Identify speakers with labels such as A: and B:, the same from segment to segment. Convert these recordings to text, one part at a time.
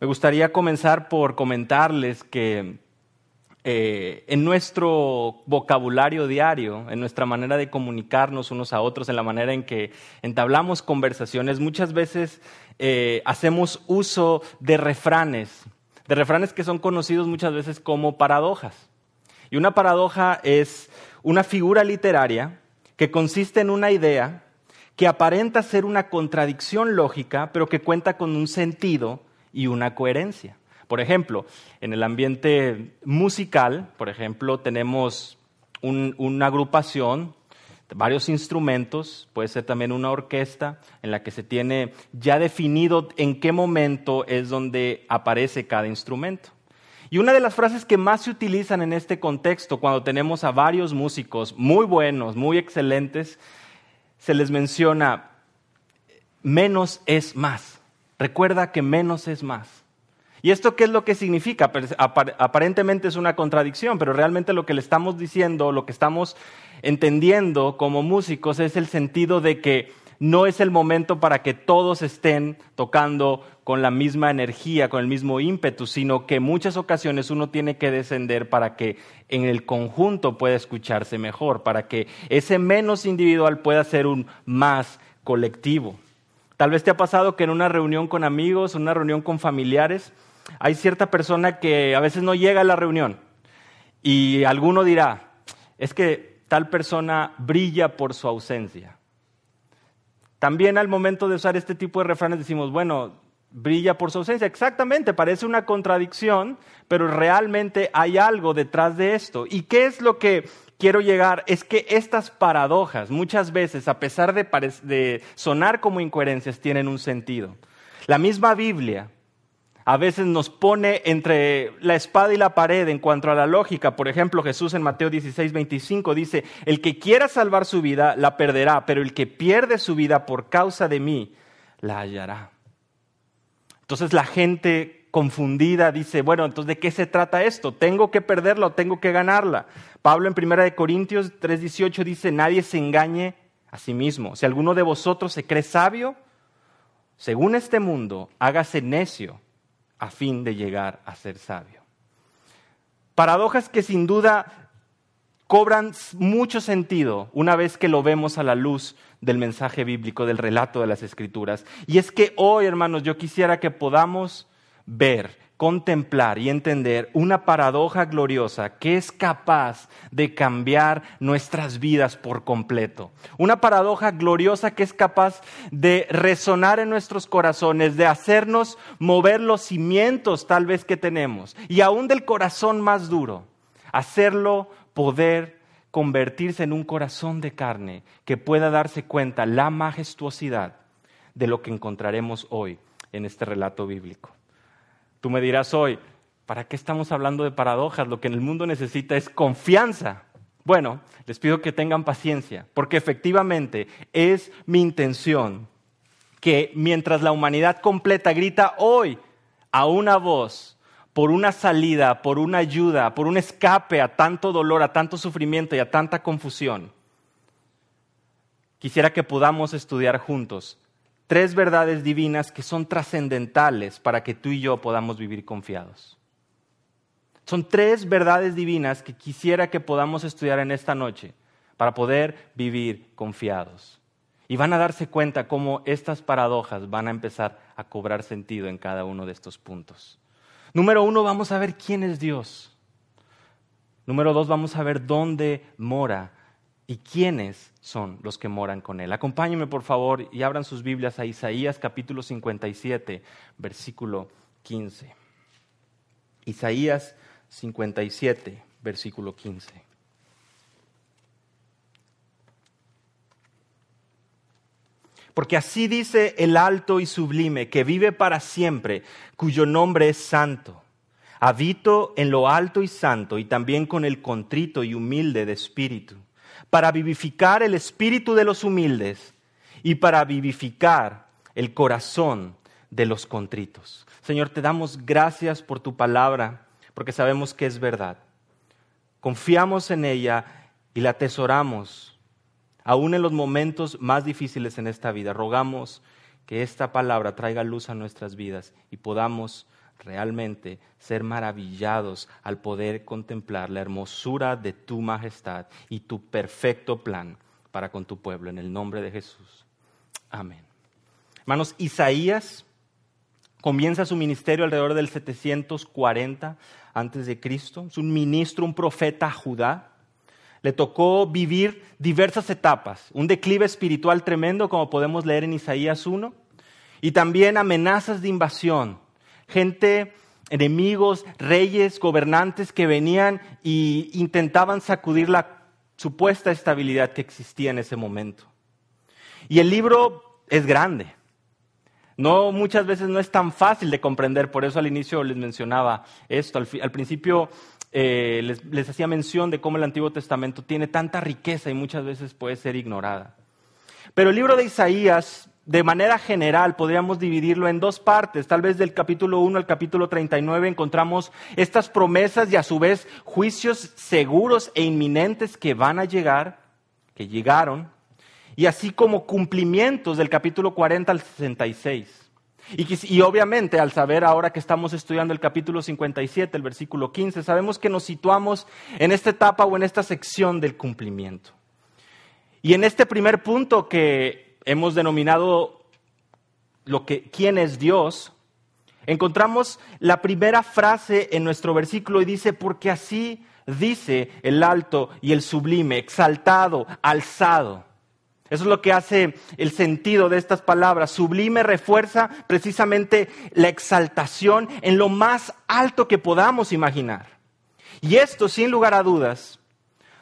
A: Me gustaría comenzar por comentarles que eh, en nuestro vocabulario diario, en nuestra manera de comunicarnos unos a otros, en la manera en que entablamos conversaciones, muchas veces eh, hacemos uso de refranes, de refranes que son conocidos muchas veces como paradojas. Y una paradoja es una figura literaria que consiste en una idea que aparenta ser una contradicción lógica, pero que cuenta con un sentido y una coherencia. Por ejemplo, en el ambiente musical, por ejemplo, tenemos una agrupación varios instrumentos, puede ser también una orquesta en la que se tiene ya definido en qué momento es donde aparece cada instrumento. Y una de las frases que más se utilizan en este contexto, cuando tenemos a varios músicos muy buenos, muy excelentes, se les menciona, menos es más. Recuerda que menos es más. ¿Y esto qué es lo que significa? Aparentemente es una contradicción, pero realmente lo que le estamos diciendo, lo que estamos entendiendo como músicos es el sentido de que no es el momento para que todos estén tocando con la misma energía, con el mismo ímpetu, sino que en muchas ocasiones uno tiene que descender para que en el conjunto pueda escucharse mejor, para que ese menos individual pueda ser un más colectivo. Tal vez te ha pasado que en una reunión con amigos, una reunión con familiares, hay cierta persona que a veces no llega a la reunión y alguno dirá, es que tal persona brilla por su ausencia. También al momento de usar este tipo de refranes decimos, bueno, brilla por su ausencia. Exactamente, parece una contradicción, pero realmente hay algo detrás de esto. ¿Y qué es lo que quiero llegar? Es que estas paradojas muchas veces, a pesar de, sonar como incoherencias, tienen un sentido. La misma Biblia a veces nos pone entre la espada y la pared en cuanto a la lógica. Por ejemplo, Jesús en Mateo 16, 25 dice, el que quiera salvar su vida la perderá, pero el que pierde su vida por causa de mí la hallará. Entonces la gente confundida dice, bueno, entonces ¿de qué se trata esto? ¿Tengo que perderla o tengo que ganarla? Pablo en 1 Corintios 3:18 dice, nadie se engañe a sí mismo. Si alguno de vosotros se cree sabio, según este mundo, hágase necio a fin de llegar a ser sabio. Paradojas que sin duda cobran mucho sentido una vez que lo vemos a la luz del mensaje bíblico, del relato de las escrituras. Y es que hoy, hermanos, yo quisiera que podamos ver contemplar y entender una paradoja gloriosa que es capaz de cambiar nuestras vidas por completo. Una paradoja gloriosa que es capaz de resonar en nuestros corazones, de hacernos mover los cimientos tal vez que tenemos y aún del corazón más duro, hacerlo poder convertirse en un corazón de carne que pueda darse cuenta la majestuosidad de lo que encontraremos hoy en este relato bíblico. Tú me dirás hoy, ¿para qué estamos hablando de paradojas? Lo que en el mundo necesita es confianza. Bueno, les pido que tengan paciencia, porque efectivamente es mi intención que mientras la humanidad completa grita hoy a una voz por una salida, por una ayuda, por un escape a tanto dolor, a tanto sufrimiento y a tanta confusión, quisiera que podamos estudiar juntos tres verdades divinas que son trascendentales para que tú y yo podamos vivir confiados. Son tres verdades divinas que quisiera que podamos estudiar en esta noche para poder vivir confiados. Y van a darse cuenta cómo estas paradojas van a empezar a cobrar sentido en cada uno de estos puntos. Número uno, vamos a ver quién es Dios. Número dos, vamos a ver dónde mora y quiénes son los que moran con él. Acompáñenme por favor y abran sus Biblias a Isaías capítulo 57, versículo 15. Isaías 57, versículo 15. Porque así dice el alto y sublime, que vive para siempre, cuyo nombre es santo. Habito en lo alto y santo, y también con el contrito y humilde de espíritu para vivificar el espíritu de los humildes y para vivificar el corazón de los contritos. Señor, te damos gracias por tu palabra, porque sabemos que es verdad. Confiamos en ella y la atesoramos, aún en los momentos más difíciles en esta vida. Rogamos que esta palabra traiga luz a nuestras vidas y podamos realmente ser maravillados al poder contemplar la hermosura de tu majestad y tu perfecto plan para con tu pueblo. En el nombre de Jesús. Amén. Hermanos, Isaías comienza su ministerio alrededor del 740 antes de Cristo. Es un ministro, un profeta Judá. Le tocó vivir diversas etapas, un declive espiritual tremendo como podemos leer en Isaías 1, y también amenazas de invasión, gente, enemigos, reyes, gobernantes que venían e intentaban sacudir la supuesta estabilidad que existía en ese momento. Y el libro es grande. No, muchas veces no es tan fácil de comprender, por eso al inicio les mencionaba esto. Al, principio eh, les, les hacía mención de cómo el Antiguo Testamento tiene tanta riqueza y muchas veces puede ser ignorada. Pero el libro de Isaías de manera general podríamos dividirlo en dos partes. Tal vez del capítulo 1 al capítulo 39 encontramos estas promesas y a su vez juicios seguros e inminentes que van a llegar, que llegaron, y así como cumplimientos del capítulo 40 al 66. Y, y, obviamente al saber ahora que estamos estudiando el capítulo 57, el versículo 15, sabemos que nos situamos en esta etapa o en esta sección del cumplimiento. Y en este primer punto que hemos denominado lo que, quién es Dios, encontramos la primera frase en nuestro versículo y dice, porque así dice el alto y el sublime, exaltado, alzado. Eso es lo que hace el sentido de estas palabras. Sublime refuerza precisamente la exaltación en lo más alto que podamos imaginar. Y esto, sin lugar a dudas,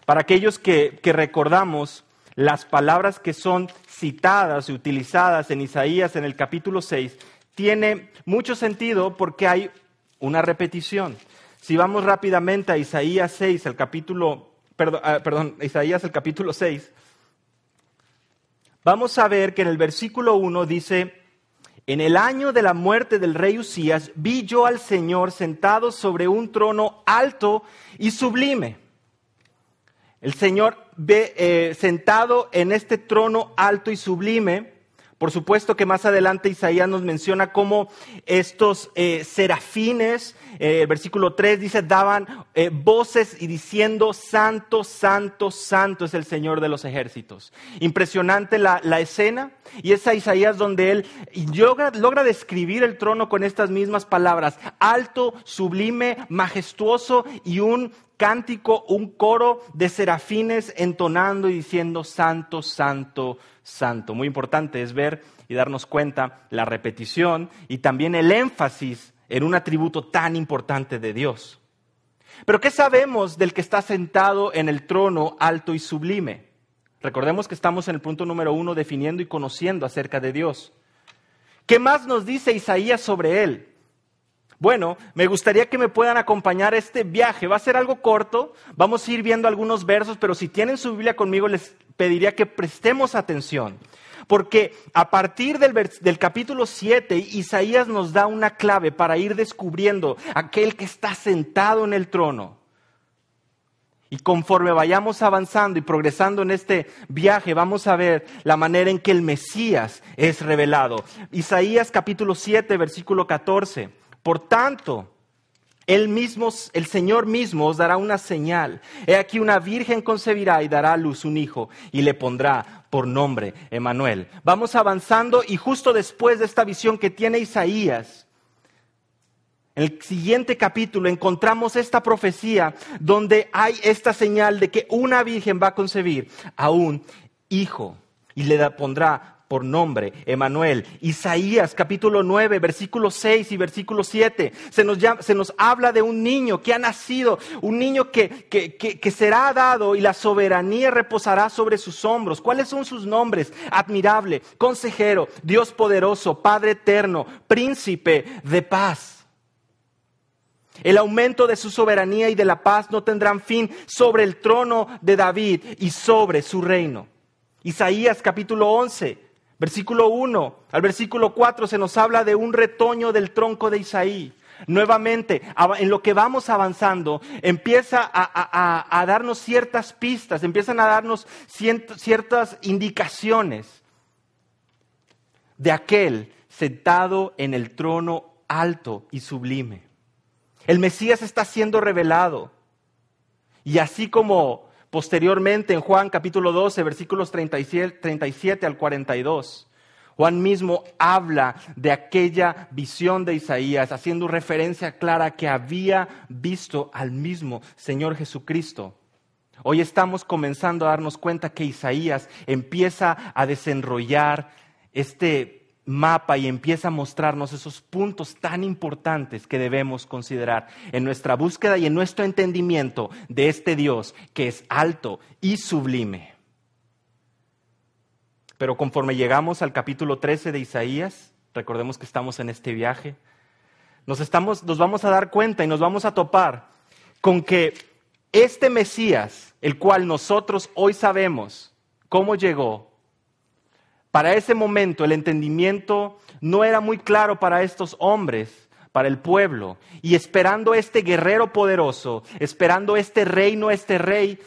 A: para aquellos que, que recordamos las palabras que son citadas y utilizadas en Isaías en el capítulo 6 tiene mucho sentido porque hay una repetición. Si vamos rápidamente a Isaías 6, el capítulo, perdón, ah, perdón, Isaías el capítulo 6, vamos a ver que en el versículo 1 dice, en el año de la muerte del rey Usías, vi yo al Señor sentado sobre un trono alto y sublime el Señor ve eh, sentado en este trono alto y sublime. Por supuesto que más adelante Isaías nos menciona cómo estos eh, serafines, eh, el versículo 3 dice, daban voces y diciendo, Santo, Santo, Santo es el Señor de los ejércitos. Impresionante la, escena. Y es a Isaías donde él logra, logra describir el trono con estas mismas palabras, alto, sublime, majestuoso y un cántico, un coro de serafines entonando y diciendo, Santo, Santo, Santo. Muy importante es ver y darnos cuenta la repetición y también el énfasis en un atributo tan importante de Dios. Pero ¿qué sabemos del que está sentado en el trono alto y sublime? Recordemos que estamos en el punto número uno definiendo y conociendo acerca de Dios. ¿Qué más nos dice Isaías sobre él? Bueno, me gustaría que me puedan acompañar a este viaje. Va a ser algo corto, vamos a ir viendo algunos versos, pero si tienen su Biblia conmigo les pediría que prestemos atención. Porque a partir del, del, capítulo 7, Isaías nos da una clave para ir descubriendo aquel que está sentado en el trono. Y conforme vayamos avanzando y progresando en este viaje, vamos a ver la manera en que el Mesías es revelado. Isaías capítulo 7, versículo 14. Por tanto, él mismo, el Señor mismo os dará una señal. He aquí una virgen concebirá y dará a luz un hijo y le pondrá por nombre Emanuel. Vamos avanzando y justo después de esta visión que tiene Isaías, en el siguiente capítulo encontramos esta profecía donde hay esta señal de que una virgen va a concebir a un hijo y le pondrá por nombre, Emanuel. Isaías capítulo 9, versículo 6 y versículo 7. Se nos, se nos habla de un niño que ha nacido, un niño que, que, que, será dado y la soberanía reposará sobre sus hombros. ¿Cuáles son sus nombres? Admirable, consejero, Dios poderoso, Padre eterno, príncipe de paz. El aumento de su soberanía y de la paz no tendrán fin sobre el trono de David y sobre su reino. Isaías capítulo 11, Versículo 1 al versículo 4 se nos habla de un retoño del tronco de Isaí. Nuevamente, en lo que vamos avanzando, empieza a, darnos ciertas pistas, empiezan a darnos ciertas indicaciones de aquel sentado en el trono alto y sublime. El Mesías está siendo revelado. Y así como posteriormente en Juan capítulo 12, versículos 37, 37 al 42, Juan mismo habla de aquella visión de Isaías, haciendo referencia clara que había visto al mismo Señor Jesucristo. Hoy estamos comenzando a darnos cuenta que Isaías empieza a desenrollar este mapa y empieza a mostrarnos esos puntos tan importantes que debemos considerar en nuestra búsqueda y en nuestro entendimiento de este Dios que es alto y sublime. Pero conforme llegamos al capítulo 13 de Isaías, recordemos que estamos en este viaje, nos, estamos, nos vamos a dar cuenta y nos vamos a topar con que este Mesías, el cual nosotros hoy sabemos cómo llegó, para ese momento el entendimiento no era muy claro para estos hombres, para el pueblo, y esperando este guerrero poderoso, esperando este reino, este rey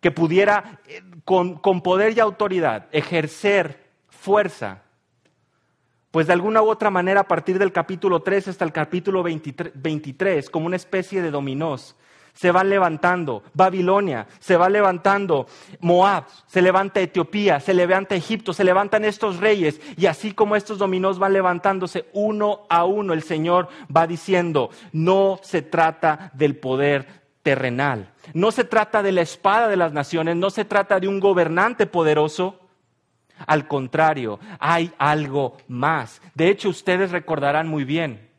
A: que pudiera eh, con, poder y autoridad ejercer fuerza, pues de alguna u otra manera a partir del capítulo 3 hasta el capítulo 23, como una especie de dominós, se van levantando. Babilonia, se va levantando. Moab, se levanta Etiopía, se levanta Egipto, se levantan estos reyes. Y así como estos dominós van levantándose uno a uno, el Señor va diciendo, no se trata del poder terrenal. No se trata de la espada de las naciones, no se trata de un gobernante poderoso. Al contrario, hay algo más. De hecho, ustedes recordarán muy bien,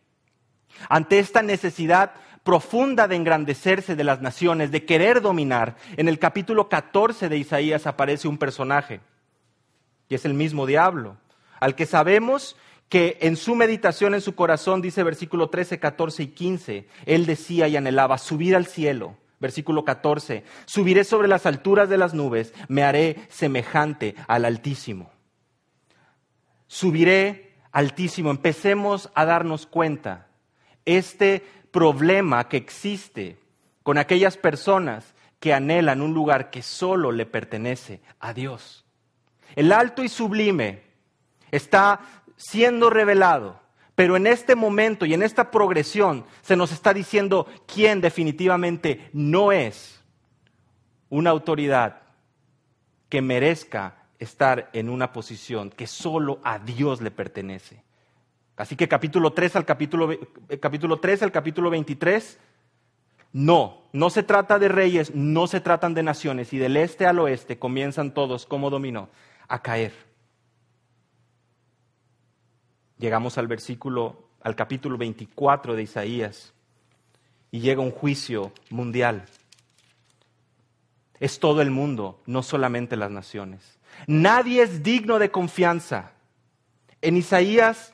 A: ante esta necesidad profunda de engrandecerse de las naciones, de querer dominar, en el capítulo 14 de Isaías aparece un personaje, y es el mismo diablo, al que sabemos que en su meditación en su corazón, dice versículo 13, 14 y 15, él decía y anhelaba subir al cielo. Versículo 14, subiré sobre las alturas de las nubes, me haré semejante al Altísimo. Subiré altísimo, empecemos a darnos cuenta. Este problema que existe con aquellas personas que anhelan un lugar que solo le pertenece a Dios. El alto y sublime está siendo revelado, pero en este momento y en esta progresión se nos está diciendo quién definitivamente no es una autoridad que merezca estar en una posición que solo a Dios le pertenece. Así que capítulo 3 al capítulo, eh, capítulo 3 al capítulo 23, no, no se trata de reyes, no se tratan de naciones, y del este al oeste comienzan todos, como dominó, a caer. Llegamos al versículo, al capítulo 24 de Isaías, y llega un juicio mundial. Es todo el mundo, no solamente las naciones. Nadie es digno de confianza. En Isaías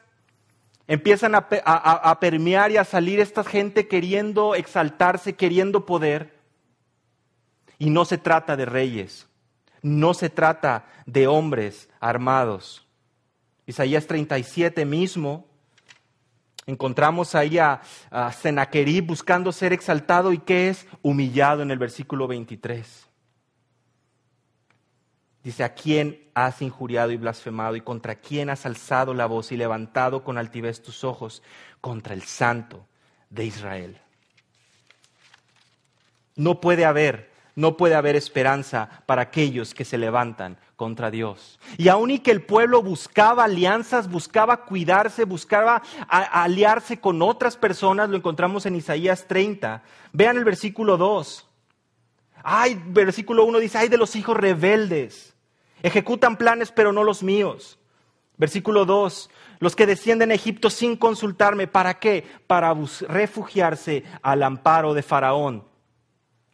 A: Empiezan a, permear y a salir esta gente queriendo exaltarse, queriendo poder. Y no se trata de reyes, no se trata de hombres armados. Isaías 37 mismo, encontramos ahí a, a Sennacherib buscando ser exaltado y que es humillado en el versículo 23. Dice, ¿a quién has injuriado y blasfemado y contra quién has alzado la voz y levantado con altivez tus ojos? Contra el santo de Israel. No puede haber, no puede haber esperanza para aquellos que se levantan contra Dios. Y aun y que el pueblo buscaba alianzas, buscaba cuidarse, buscaba aliarse con otras personas, lo encontramos en Isaías 30. Vean el versículo 2. Ay, versículo 1 dice, ay de los hijos rebeldes Ejecutan planes, pero no los míos. Versículo 2. Los que descienden a Egipto sin consultarme, ¿para qué? Para refugiarse al amparo de Faraón.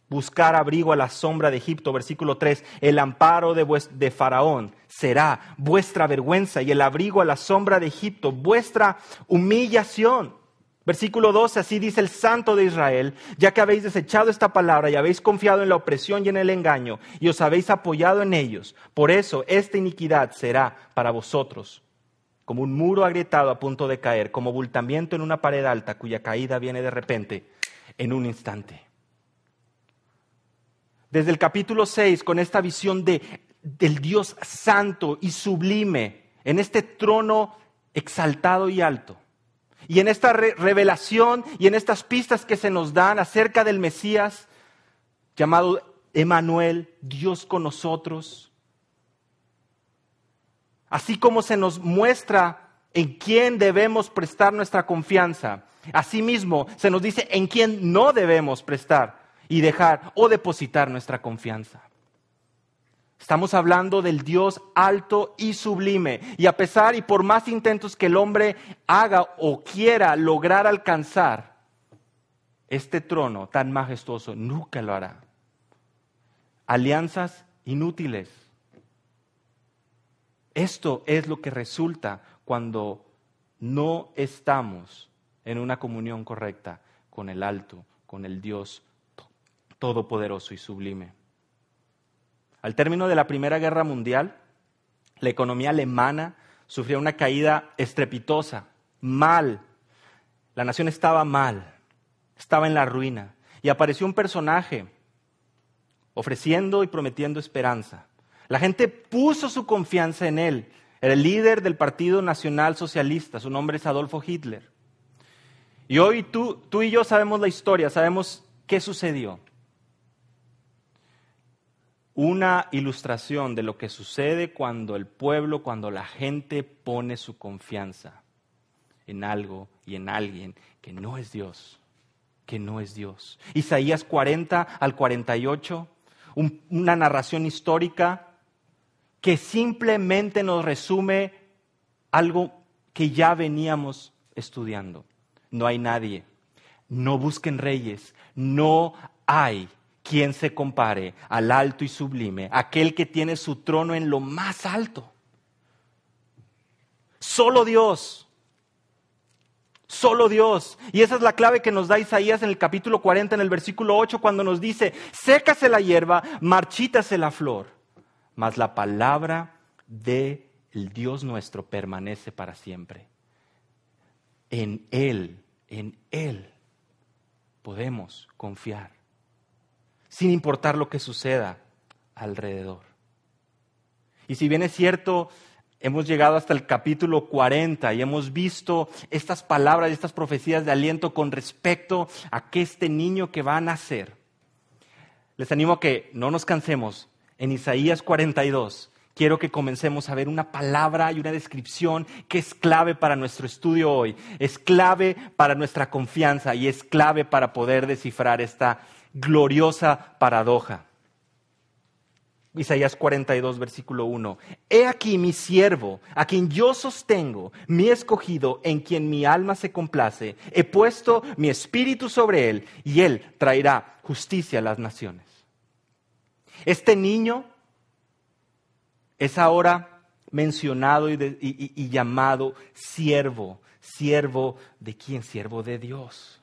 A: Buscar abrigo a la sombra de Egipto. Versículo 3. El amparo de, de Faraón será vuestra vergüenza y el abrigo a la sombra de Egipto, vuestra humillación. Versículo 12, así dice el Santo de Israel, ya que habéis desechado esta palabra y habéis confiado en la opresión y en el engaño y os habéis apoyado en ellos, por eso esta iniquidad será para vosotros como un muro agrietado a punto de caer, como bultamiento en una pared alta cuya caída viene de repente, en un instante. Desde el capítulo 6, con esta visión de, del Dios santo y sublime, en este trono exaltado y alto, Y en esta revelación y en estas pistas que se nos dan acerca del Mesías, llamado Emanuel, Dios con nosotros, así como se nos muestra en quién debemos prestar nuestra confianza, asimismo se nos dice en quién no debemos prestar y dejar o depositar nuestra confianza. Estamos hablando del Dios alto y sublime. Y a pesar y por más intentos que el hombre haga o quiera lograr alcanzar este trono tan majestuoso, nunca lo hará. Alianzas inútiles. Esto es lo que resulta cuando no estamos en una comunión correcta con el alto, con el Dios todopoderoso y sublime. Al término de la Primera Guerra Mundial, la economía alemana sufrió una caída estrepitosa, mal. La nación estaba mal, estaba en la ruina. Y apareció un personaje ofreciendo y prometiendo esperanza. La gente puso su confianza en él. Era el líder del Partido Nacional Socialista, su nombre es Adolfo Hitler. Y hoy tú, tú y yo sabemos la historia, sabemos qué sucedió una ilustración de lo que sucede cuando el pueblo, cuando la gente pone su confianza en algo y en alguien que no es Dios, que no es Dios. Isaías 40 al 48, una narración histórica que simplemente nos resume algo que ya veníamos estudiando. No hay nadie, no busquen reyes, no hay quien se compare al alto y sublime, aquel que tiene su trono en lo más alto. Solo Dios. Solo Dios. Y esa es la clave que nos da Isaías en el capítulo 40, en el versículo 8, cuando nos dice, sécase la hierba, marchítase la flor, mas la palabra de el Dios nuestro permanece para siempre. En Él, en Él podemos confiar sin importar lo que suceda alrededor. Y si bien es cierto, hemos llegado hasta el capítulo 40 y hemos visto estas palabras y estas profecías de aliento con respecto a que este niño que va a nacer. Les animo a que no nos cansemos. En Isaías 42 quiero que comencemos a ver una palabra y una descripción que es clave para nuestro estudio hoy, es clave para nuestra confianza y es clave para poder descifrar esta gloriosa paradoja. Isaías 42, versículo 1. He aquí mi siervo, a quien yo sostengo, mi escogido, en quien mi alma se complace. He puesto mi espíritu sobre él, y él traerá justicia a las naciones. Este niño es ahora mencionado y, y llamado siervo. ¿Siervo de quién? Siervo de Dios.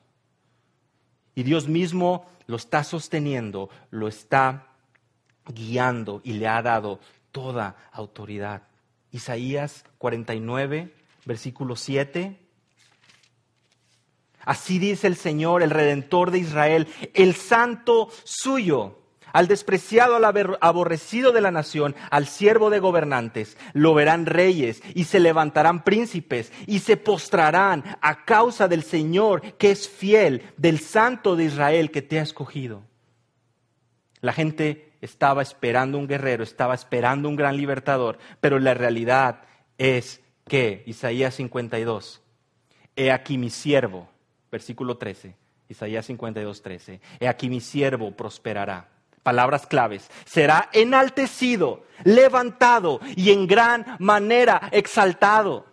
A: Y Dios mismo lo está sosteniendo, lo está guiando y le ha dado toda autoridad. Isaías 49, versículo 7. Así dice el Señor, el Redentor de Israel, el santo suyo al despreciado, al aborrecido de la nación, al siervo de gobernantes. Lo verán reyes y se levantarán príncipes y se postrarán a causa del Señor que es fiel, del santo de Israel que te ha escogido. La gente estaba esperando un guerrero, estaba esperando un gran libertador, pero la realidad es que, Isaías 52, he aquí mi siervo, versículo 13, Isaías 52, 13, he aquí mi siervo prosperará palabras claves, será enaltecido, levantado y en gran manera exaltado.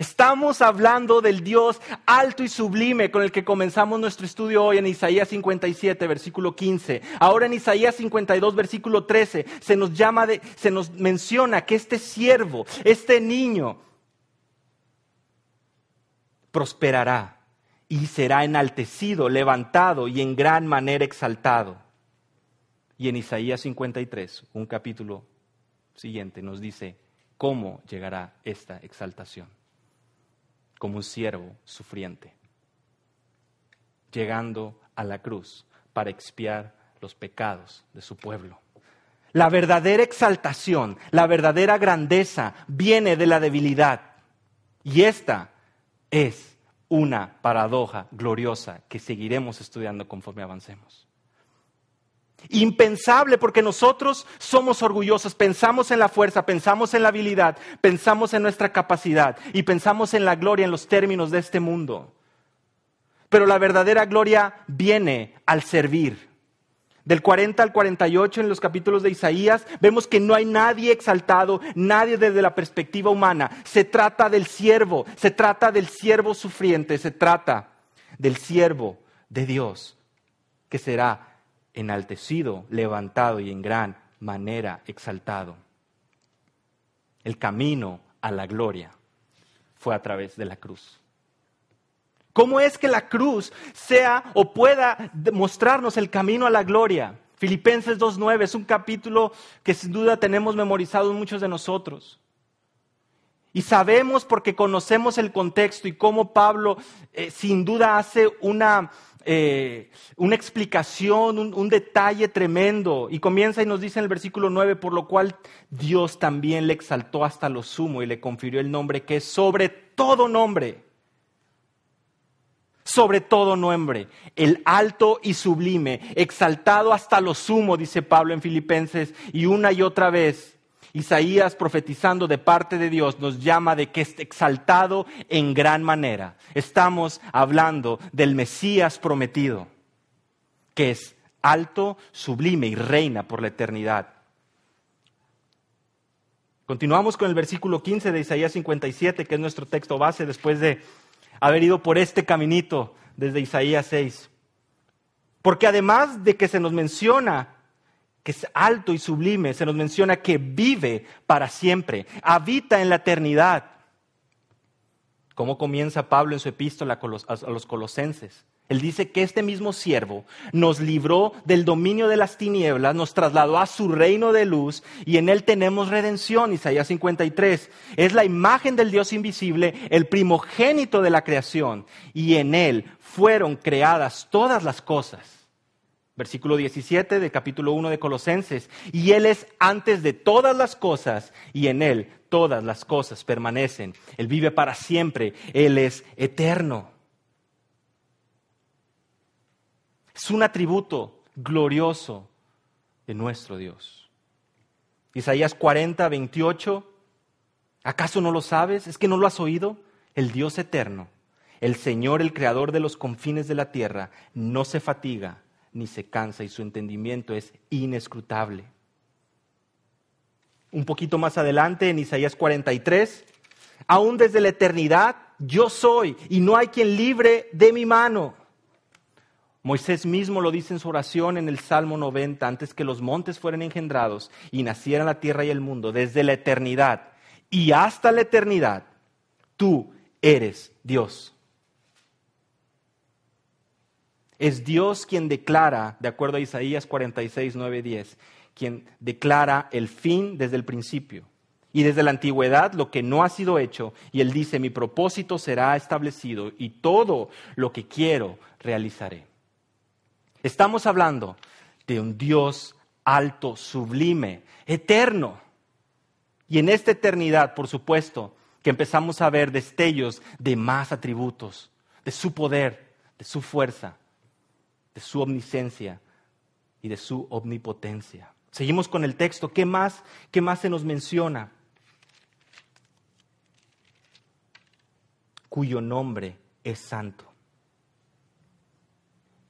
A: Estamos hablando del Dios alto y sublime con el que comenzamos nuestro estudio hoy en Isaías 57, versículo 15. Ahora en Isaías 52, versículo 13, se nos llama de, se nos menciona que este siervo, este niño, prosperará y será enaltecido, levantado y en gran manera exaltado. Y en Isaías 53, un capítulo siguiente, nos dice cómo llegará esta exaltación. Como un siervo sufriente, llegando a la cruz para expiar los pecados de su pueblo. La verdadera exaltación, la verdadera grandeza viene de la debilidad. Y esta es una paradoja gloriosa que seguiremos estudiando conforme avancemos. Impensable porque nosotros somos orgullosos, pensamos en la fuerza, pensamos en la habilidad, pensamos en nuestra capacidad y pensamos en la gloria en los términos de este mundo. Pero la verdadera gloria viene al servir. Del 40 al 48 en los capítulos de Isaías vemos que no hay nadie exaltado, nadie desde la perspectiva humana. Se trata del siervo, se trata del siervo sufriente, se trata del siervo de Dios que será enaltecido, levantado y en gran manera exaltado. El camino a la gloria fue a través de la cruz. ¿Cómo es que la cruz sea o pueda mostrarnos el camino a la gloria? Filipenses 2.9 es un capítulo que sin duda tenemos memorizado muchos de nosotros. Y sabemos porque conocemos el contexto y cómo Pablo eh, sin duda hace una, eh, una explicación, un, un, detalle tremendo. Y comienza y nos dice en el versículo 9, por lo cual Dios también le exaltó hasta lo sumo y le confirió el nombre que es sobre todo nombre. Sobre todo nombre, el alto y sublime, exaltado hasta lo sumo, dice Pablo en Filipenses, y una y otra vez Isaías profetizando de parte de Dios nos llama de que es exaltado en gran manera. Estamos hablando del Mesías prometido, que es alto, sublime y reina por la eternidad. Continuamos con el versículo 15 de Isaías 57, que es nuestro texto base después de haber ido por este caminito desde Isaías 6. Porque además de que se nos menciona que es alto y sublime, se nos menciona que vive para siempre, habita en la eternidad. ¿Cómo comienza Pablo en su epístola a los colosenses? Él dice que este mismo siervo nos libró del dominio de las tinieblas, nos trasladó a su reino de luz y en él tenemos redención. Isaías 53 es la imagen del Dios invisible, el primogénito de la creación y en él fueron creadas todas las cosas Versículo 17 del capítulo 1 de Colosenses. Y Él es antes de todas las cosas y en Él todas las cosas permanecen. Él vive para siempre. Él es eterno. Es un atributo glorioso de nuestro Dios. Isaías 40, 28. ¿Acaso no lo sabes? ¿Es que no lo has oído? El Dios eterno, el Señor, el Creador de los confines de la tierra, no se fatiga ni se cansa y su entendimiento es inescrutable. Un poquito más adelante, en Isaías 43, aún desde la eternidad yo soy y no hay quien libre de mi mano. Moisés mismo lo dice en su oración en el Salmo 90, antes que los montes fueran engendrados y nacieran la tierra y el mundo, desde la eternidad y hasta la eternidad, tú eres Dios. Es Dios quien declara, de acuerdo a Isaías 46, 9, 10, quien declara el fin desde el principio. Y desde la antigüedad lo que no ha sido hecho, y Él dice, mi propósito será establecido y todo lo que quiero realizaré. Estamos hablando de un Dios alto, sublime, eterno. Y en esta eternidad, por supuesto, que empezamos a ver destellos de más atributos, de su poder, de su fuerza de su omnisciencia y de su omnipotencia. Seguimos con el texto. ¿Qué más, qué más se nos menciona? Cuyo nombre es santo.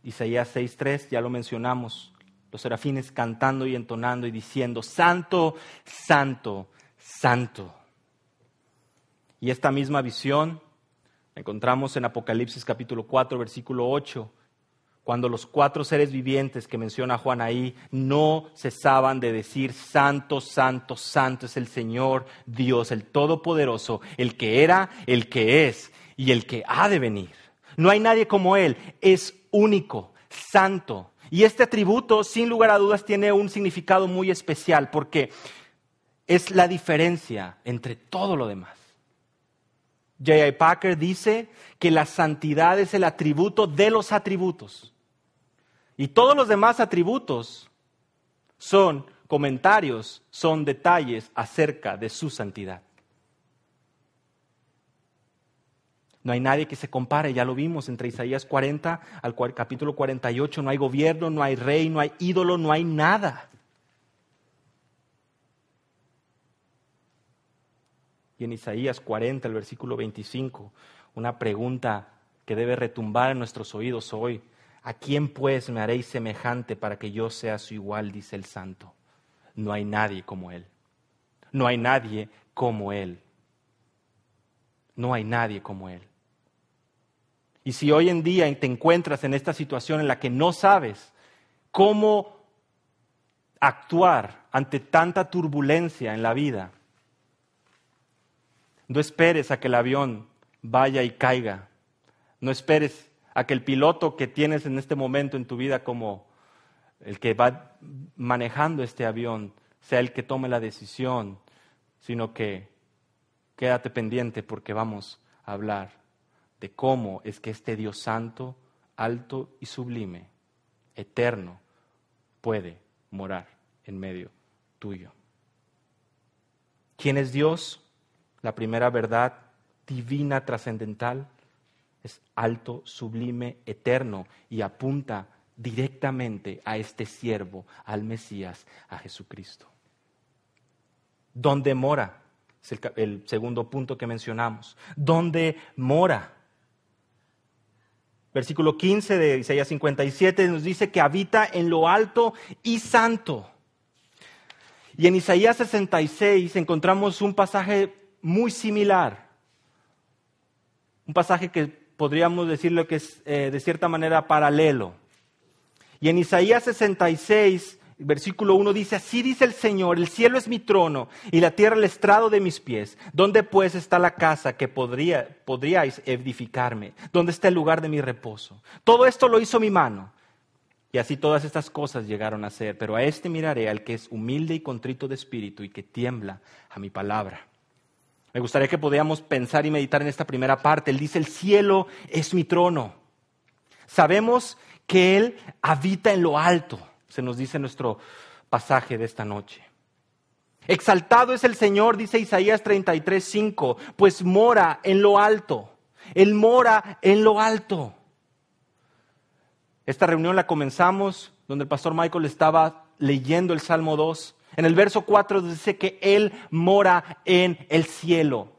A: Isaías 6.3, ya lo mencionamos, los serafines cantando y entonando y diciendo, Santo, Santo, Santo. Y esta misma visión la encontramos en Apocalipsis capítulo 4, versículo 8 cuando los cuatro seres vivientes que menciona Juan ahí no cesaban de decir, Santo, Santo, Santo es el Señor Dios, el Todopoderoso, el que era, el que es y el que ha de venir. No hay nadie como Él, es único, santo. Y este atributo, sin lugar a dudas, tiene un significado muy especial porque es la diferencia entre todo lo demás. J.I. Packer dice que la santidad es el atributo de los atributos. Y todos los demás atributos son comentarios, son detalles acerca de su santidad. No hay nadie que se compare, ya lo vimos entre Isaías 40 al capítulo 48, no hay gobierno, no hay rey, no hay ídolo, no hay nada. Y en Isaías 40, el versículo 25, una pregunta que debe retumbar en nuestros oídos hoy. ¿A quién pues me haréis semejante para que yo sea su igual? dice el santo. No hay nadie como Él. No hay nadie como Él. No hay nadie como Él. Y si hoy en día te encuentras en esta situación en la que no sabes cómo actuar ante tanta turbulencia en la vida, no esperes a que el avión vaya y caiga. No esperes a que el piloto que tienes en este momento en tu vida como el que va manejando este avión sea el que tome la decisión, sino que quédate pendiente porque vamos a hablar de cómo es que este Dios santo, alto y sublime, eterno, puede morar en medio tuyo. ¿Quién es Dios? La primera verdad divina, trascendental, es alto, sublime, eterno y apunta directamente a este siervo, al Mesías, a Jesucristo. ¿Dónde mora? Es el, el, segundo punto que mencionamos. ¿Dónde mora? Versículo 15 de Isaías 57 nos dice que habita en lo alto y santo. Y en Isaías 66 encontramos un pasaje muy similar. Un pasaje que podríamos decirlo que es eh, de cierta manera paralelo. Y en Isaías 66, versículo 1 dice, así dice el Señor, el cielo es mi trono y la tierra el estrado de mis pies. ¿Dónde pues está la casa que podría, podríais edificarme? ¿Dónde está el lugar de mi reposo? Todo esto lo hizo mi mano. Y así todas estas cosas llegaron a ser. Pero a este miraré, al que es humilde y contrito de espíritu y que tiembla a mi palabra. Me gustaría que podamos pensar y meditar en esta primera parte. Él dice, el cielo es mi trono. Sabemos que Él habita en lo alto, se nos dice nuestro pasaje de esta noche. Exaltado es el Señor, dice Isaías 33, 5, pues mora en lo alto. Él mora en lo alto. Esta reunión la comenzamos donde el pastor Michael estaba leyendo el Salmo 2 en el verso 4 dice que Él mora en el cielo.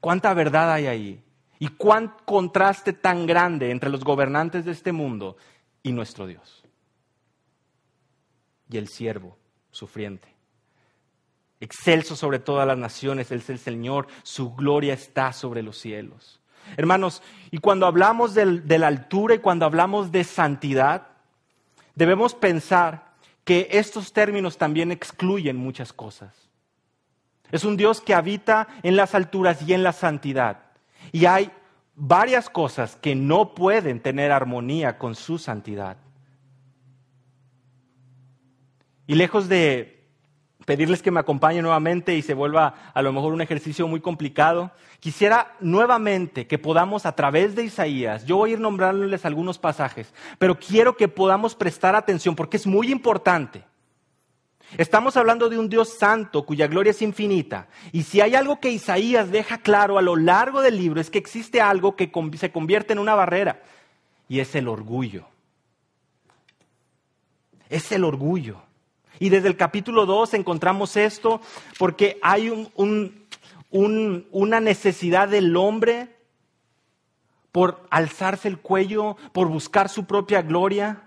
A: ¿Cuánta verdad hay ahí? ¿Y cuán contraste tan grande entre los gobernantes de este mundo y nuestro Dios? Y el siervo sufriente. Excelso sobre todas las naciones, Él es el Señor, su gloria está sobre los cielos. Hermanos, y cuando hablamos de la altura y cuando hablamos de santidad, debemos pensar que estos términos también excluyen muchas cosas. Es un Dios que habita en las alturas y en la santidad. Y hay varias cosas que no pueden tener armonía con su santidad. Y lejos de pedirles que me acompañen nuevamente y se vuelva a lo mejor un ejercicio muy complicado. Quisiera nuevamente que podamos a través de Isaías, yo voy a ir nombrándoles algunos pasajes, pero quiero que podamos prestar atención porque es muy importante. Estamos hablando de un Dios santo cuya gloria es infinita. Y si hay algo que Isaías deja claro a lo largo del libro es que existe algo que se convierte en una barrera y es el orgullo. Es el orgullo. Y desde el capítulo 2 encontramos esto porque hay una necesidad del hombre por alzarse el cuello, por buscar su propia gloria.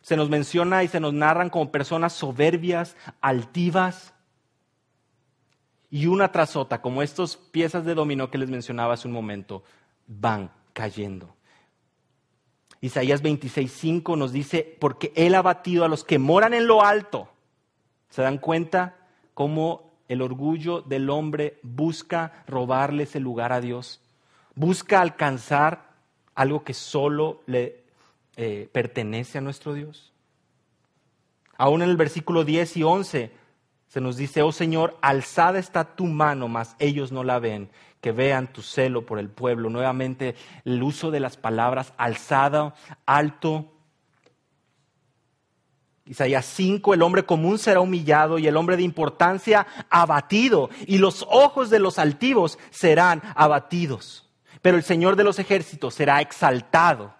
A: Se nos menciona y se nos narran como personas soberbias, altivas, y una tras otra, como estas piezas de dominó que les mencionaba hace un momento, van cayendo. Isaías 26:5 nos dice, porque Él ha batido a los que moran en lo alto. ¿Se dan cuenta cómo el orgullo del hombre busca robarle ese lugar a Dios? Busca alcanzar algo que solo le eh, pertenece a nuestro Dios. Aún en el versículo 10 y 11 se nos dice, oh Señor, alzada está tu mano, mas ellos no la ven que vean tu celo por el pueblo. Nuevamente el uso de las palabras alzada, alto. Isaías 5, el hombre común será humillado y el hombre de importancia abatido, y los ojos de los altivos serán abatidos. Pero el Señor de los ejércitos será exaltado.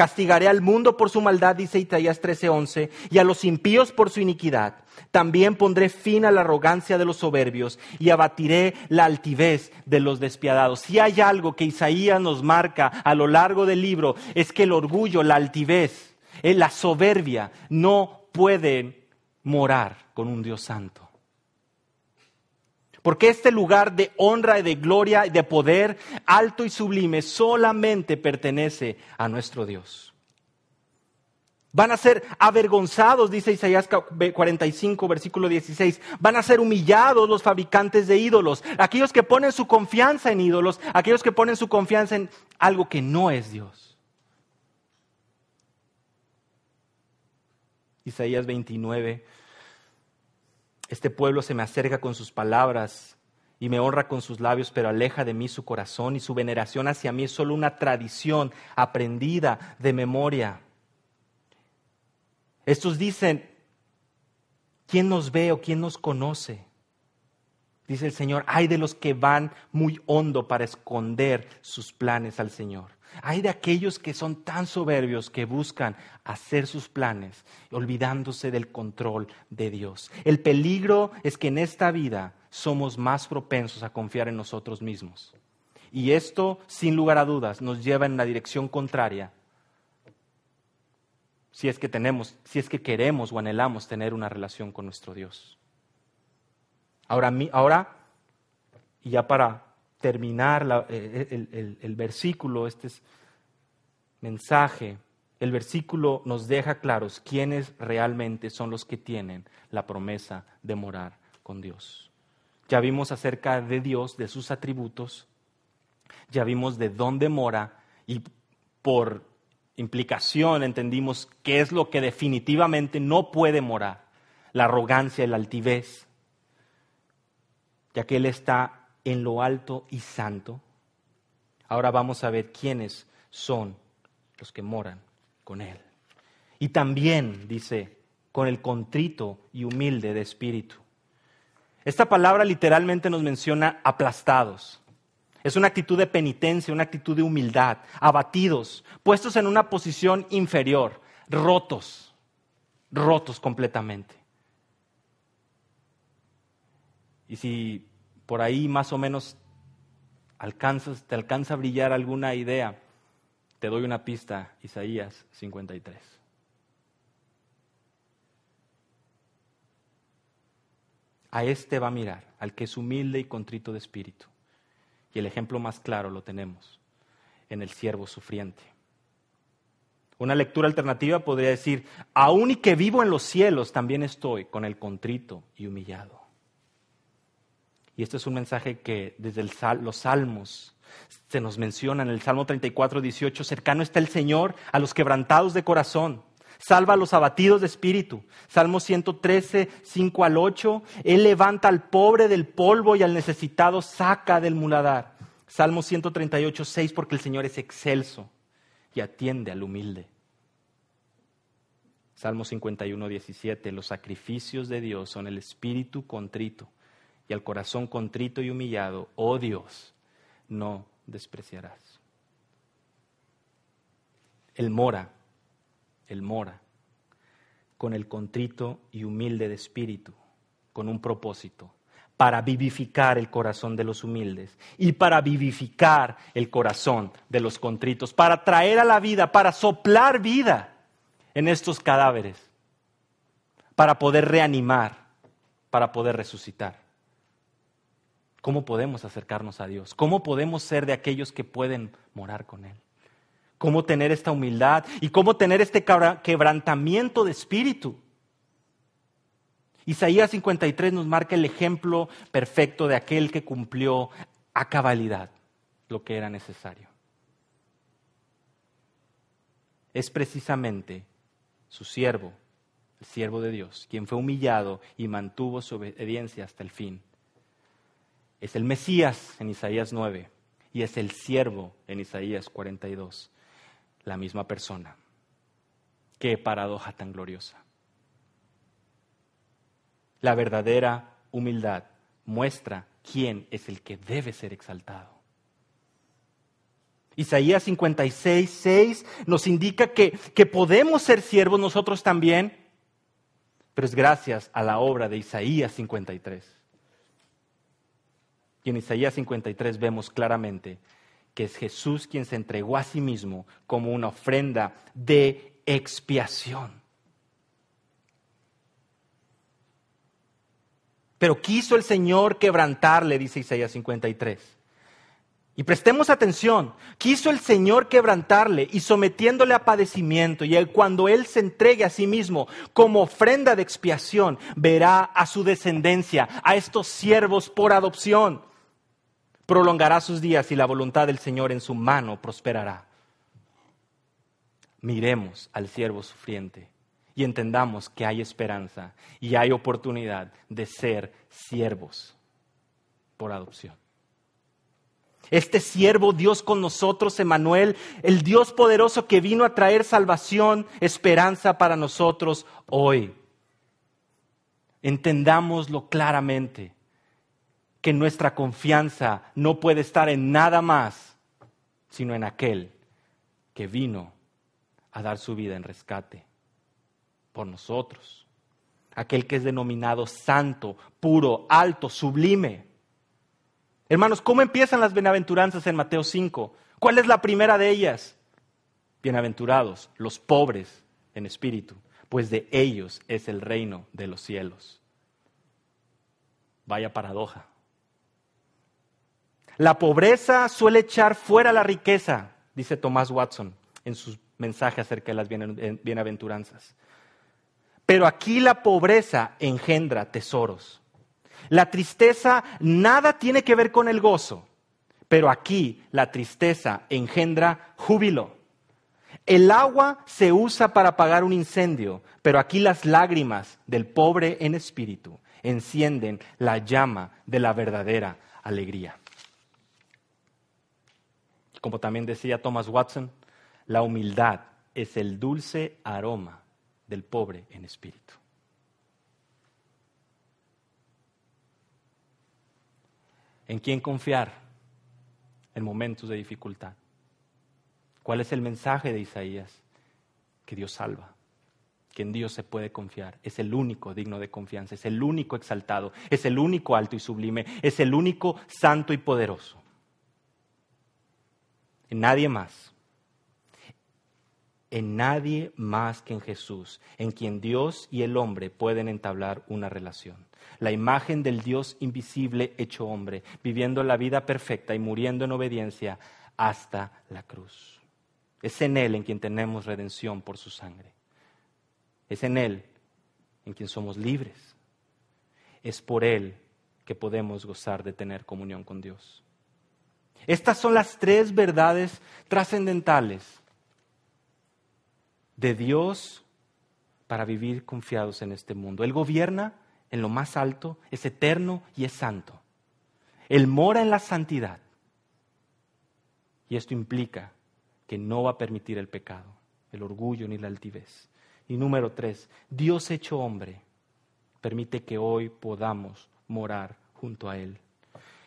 A: Castigaré al mundo por su maldad, dice Isaías 13:11, y a los impíos por su iniquidad. También pondré fin a la arrogancia de los soberbios y abatiré la altivez de los despiadados. Si hay algo que Isaías nos marca a lo largo del libro, es que el orgullo, la altivez, eh, la soberbia no pueden morar con un Dios santo. Porque este lugar de honra y de gloria y de poder alto y sublime solamente pertenece a nuestro Dios. Van a ser avergonzados, dice Isaías 45, versículo 16. Van a ser humillados los fabricantes de ídolos, aquellos que ponen su confianza en ídolos, aquellos que ponen su confianza en algo que no es Dios. Isaías 29, este pueblo se me acerca con sus palabras y me honra con sus labios, pero aleja de mí su corazón y su veneración hacia mí es solo una tradición aprendida de memoria. Estos dicen, ¿quién nos ve o quién nos conoce? Dice el Señor, hay de los que van muy hondo para esconder sus planes al Señor. Hay de aquellos que son tan soberbios que buscan hacer sus planes, olvidándose del control de Dios. El peligro es que en esta vida somos más propensos a confiar en nosotros mismos. Y esto, sin lugar a dudas, nos lleva en la dirección contraria. Si es que tenemos, si es que queremos o anhelamos tener una relación con nuestro Dios. Ahora, ahora y ya para terminar eh, el, versículo, este mensaje, el versículo nos deja claros quiénes realmente son los que tienen la promesa de morar con Dios. Ya vimos acerca de Dios, de sus atributos, ya vimos de dónde mora y por implicación entendimos qué es lo que definitivamente no puede morar, la arrogancia, la altivez, ya que Él está en lo alto y santo. Ahora vamos a ver quiénes son los que moran con Él. Y también, dice, con el contrito y humilde de espíritu. Esta palabra literalmente nos menciona aplastados. Es una actitud de penitencia, una actitud de humildad, abatidos, puestos en una posición inferior, rotos, rotos completamente. Y si por ahí más o menos alcanzas, te alcanza a brillar alguna idea, te doy una pista, Isaías 53. A este va a mirar, al que es humilde y contrito de espíritu. Y el ejemplo más claro lo tenemos en el siervo sufriente. Una lectura alternativa podría decir, aún y que vivo en los cielos, también estoy con el contrito y humillado. Y este es un mensaje que desde los salmos se nos menciona en el Salmo 34, 18, cercano está el Señor a los quebrantados de corazón. Salva a los abatidos de espíritu. Salmo 113, 5 al 8. Él levanta al pobre del polvo y al necesitado saca del muladar. Salmo 138, 6, porque el Señor es excelso y atiende al humilde. Salmo 51, 17. Los sacrificios de Dios son el espíritu contrito y al corazón contrito y humillado, oh Dios, no despreciarás. El mora, el mora, con el contrito y humilde de espíritu, con un propósito, para vivificar el corazón de los humildes y para vivificar el corazón de los contritos, para traer a la vida, para soplar vida en estos cadáveres, para poder reanimar, para poder resucitar. ¿Cómo podemos acercarnos a Dios? ¿Cómo podemos ser de aquellos que pueden morar con Él? ¿Cómo tener esta humildad y cómo tener este quebrantamiento de espíritu? Isaías 53 nos marca el ejemplo perfecto de aquel que cumplió a cabalidad lo que era necesario. Es precisamente su siervo, el siervo de Dios, quien fue humillado y mantuvo su obediencia hasta el fin es el Mesías en Isaías 9 y es el siervo en Isaías 42, la misma persona. Qué paradoja tan gloriosa. La verdadera humildad muestra quién es el que debe ser exaltado. Isaías 56, 6 nos indica que, que podemos ser siervos nosotros también, pero es gracias a la obra de Isaías 53. Y en Isaías 53 vemos claramente que es Jesús quien se entregó a sí mismo como una ofrenda de expiación. Pero quiso el Señor quebrantarle, dice Isaías 53. Y prestemos atención, quiso el Señor quebrantarle y sometiéndole a padecimiento, y él cuando él se entregue a sí mismo como ofrenda de expiación, verá a su descendencia, a estos siervos por adopción. Prolongará sus días y la voluntad del Señor en su mano prosperará. Miremos al siervo sufriente y entendamos que hay esperanza y hay oportunidad de ser siervos por adopción. Este siervo Dios con nosotros, Emanuel, el Dios poderoso que vino a traer salvación, esperanza para nosotros hoy. Entendámoslo claramente, que nuestra confianza no puede estar en nada más, sino en aquel que vino a dar su vida en rescate por nosotros. Aquel que es denominado santo, puro, alto, sublime. Hermanos, ¿cómo empiezan las bienaventuranzas en Mateo 5? ¿Cuál es la primera de ellas? Bienaventurados los pobres en espíritu, pues de ellos es el reino de los cielos. Vaya paradoja. La pobreza suele echar fuera la riqueza, dice Tomás Watson en su mensaje acerca de las bienaventuranzas. Pero aquí la pobreza engendra tesoros. La tristeza nada tiene que ver con el gozo, pero aquí la tristeza engendra júbilo. El agua se usa para apagar un incendio, pero aquí las lágrimas del pobre en espíritu encienden la llama de la verdadera alegría. Como también decía Thomas Watson, la humildad es el dulce aroma del pobre en espíritu. ¿En quién confiar en momentos de dificultad? ¿Cuál es el mensaje de Isaías? Que Dios salva, que en Dios se puede confiar. Es el único digno de confianza, es el único exaltado, es el único alto y sublime, es el único santo y poderoso. En nadie más en nadie más que en Jesús, en quien Dios y el hombre pueden entablar una relación. La imagen del Dios invisible hecho hombre, viviendo la vida perfecta y muriendo en obediencia hasta la cruz. Es en Él en quien tenemos redención por su sangre. Es en Él en quien somos libres. Es por Él que podemos gozar de tener comunión con Dios. Estas son las tres verdades trascendentales de Dios para vivir confiados en este mundo. Él gobierna en lo más alto, es eterno y es santo. Él mora en la santidad. Y esto implica que no va a permitir el pecado, el orgullo ni la altivez. Y número tres, Dios hecho hombre permite que hoy podamos morar junto a Él.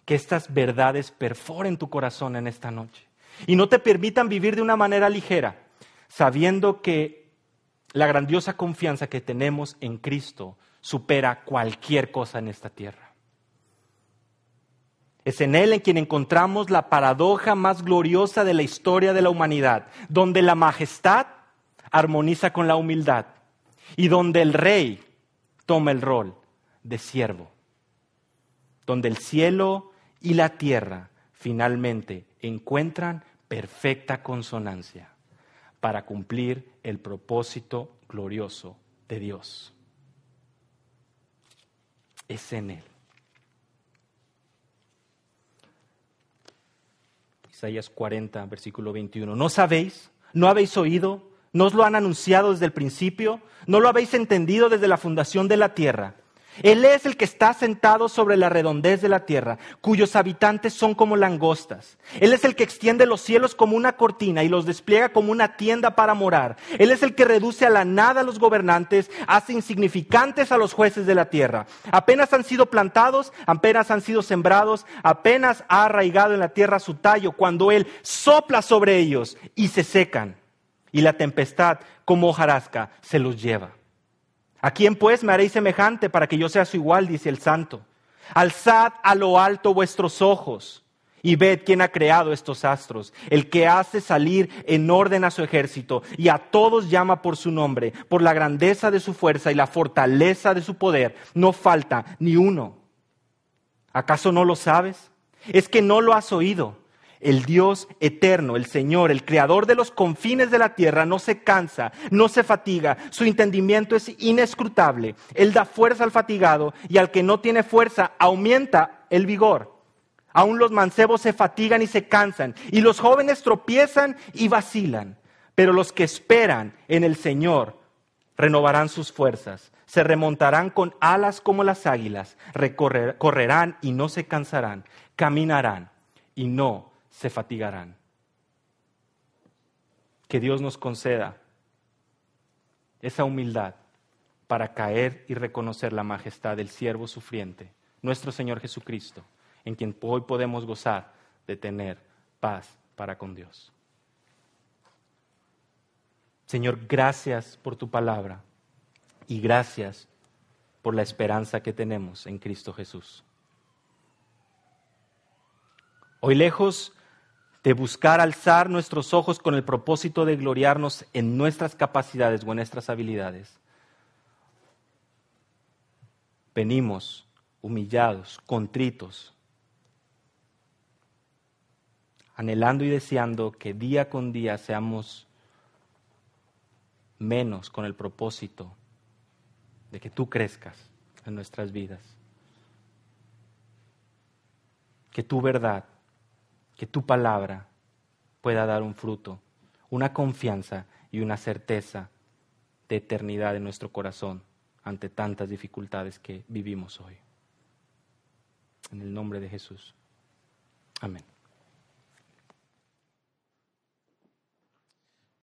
A: Que estas verdades perforen tu corazón en esta noche y no te permitan vivir de una manera ligera, sabiendo que la grandiosa confianza que tenemos en Cristo supera cualquier cosa en esta tierra. Es en Él en quien encontramos la paradoja más gloriosa de la historia de la humanidad, donde la majestad armoniza con la humildad y donde el rey toma el rol de siervo, donde el cielo y la tierra finalmente encuentran perfecta consonancia para cumplir el propósito glorioso de Dios. Es en Él. Isaías 40, versículo 21. ¿No sabéis? ¿No habéis oído? ¿No os lo han anunciado desde el principio? ¿No lo habéis entendido desde la fundación de la tierra? Él es el que está sentado sobre la redondez de la tierra, cuyos habitantes son como langostas. Él es el que extiende los cielos como una cortina y los despliega como una tienda para morar. Él es el que reduce a la nada a los gobernantes, hace insignificantes a los jueces de la tierra. Apenas han sido plantados, apenas han sido sembrados, apenas ha arraigado en la tierra su tallo, cuando Él sopla sobre ellos y se secan. Y la tempestad, como hojarasca, se los lleva. ¿A quién pues me haréis semejante para que yo sea su igual? dice el santo. Alzad a lo alto vuestros ojos y ved quién ha creado estos astros, el que hace salir en orden a su ejército y a todos llama por su nombre, por la grandeza de su fuerza y la fortaleza de su poder. No falta ni uno. ¿Acaso no lo sabes? ¿Es que no lo has oído? El Dios eterno, el Señor, el creador de los confines de la tierra, no se cansa, no se fatiga, su entendimiento es inescrutable. Él da fuerza al fatigado y al que no tiene fuerza aumenta el vigor. Aún los mancebos se fatigan y se cansan, y los jóvenes tropiezan y vacilan. Pero los que esperan en el Señor renovarán sus fuerzas, se remontarán con alas como las águilas, correrán y no se cansarán, caminarán y no se fatigarán. Que Dios nos conceda esa humildad para caer y reconocer la majestad del siervo sufriente, nuestro Señor Jesucristo, en quien hoy podemos gozar de tener paz para con Dios. Señor, gracias por tu palabra y gracias por la esperanza que tenemos en Cristo Jesús. Hoy lejos de buscar alzar nuestros ojos con el propósito de gloriarnos en nuestras capacidades o en nuestras habilidades. Venimos humillados, contritos, anhelando y deseando que día con día seamos menos con el propósito de que tú crezcas en nuestras vidas. Que tu verdad que tu palabra pueda dar un fruto, una confianza y una certeza de eternidad en nuestro corazón ante tantas dificultades que vivimos hoy. En el nombre de Jesús. Amén.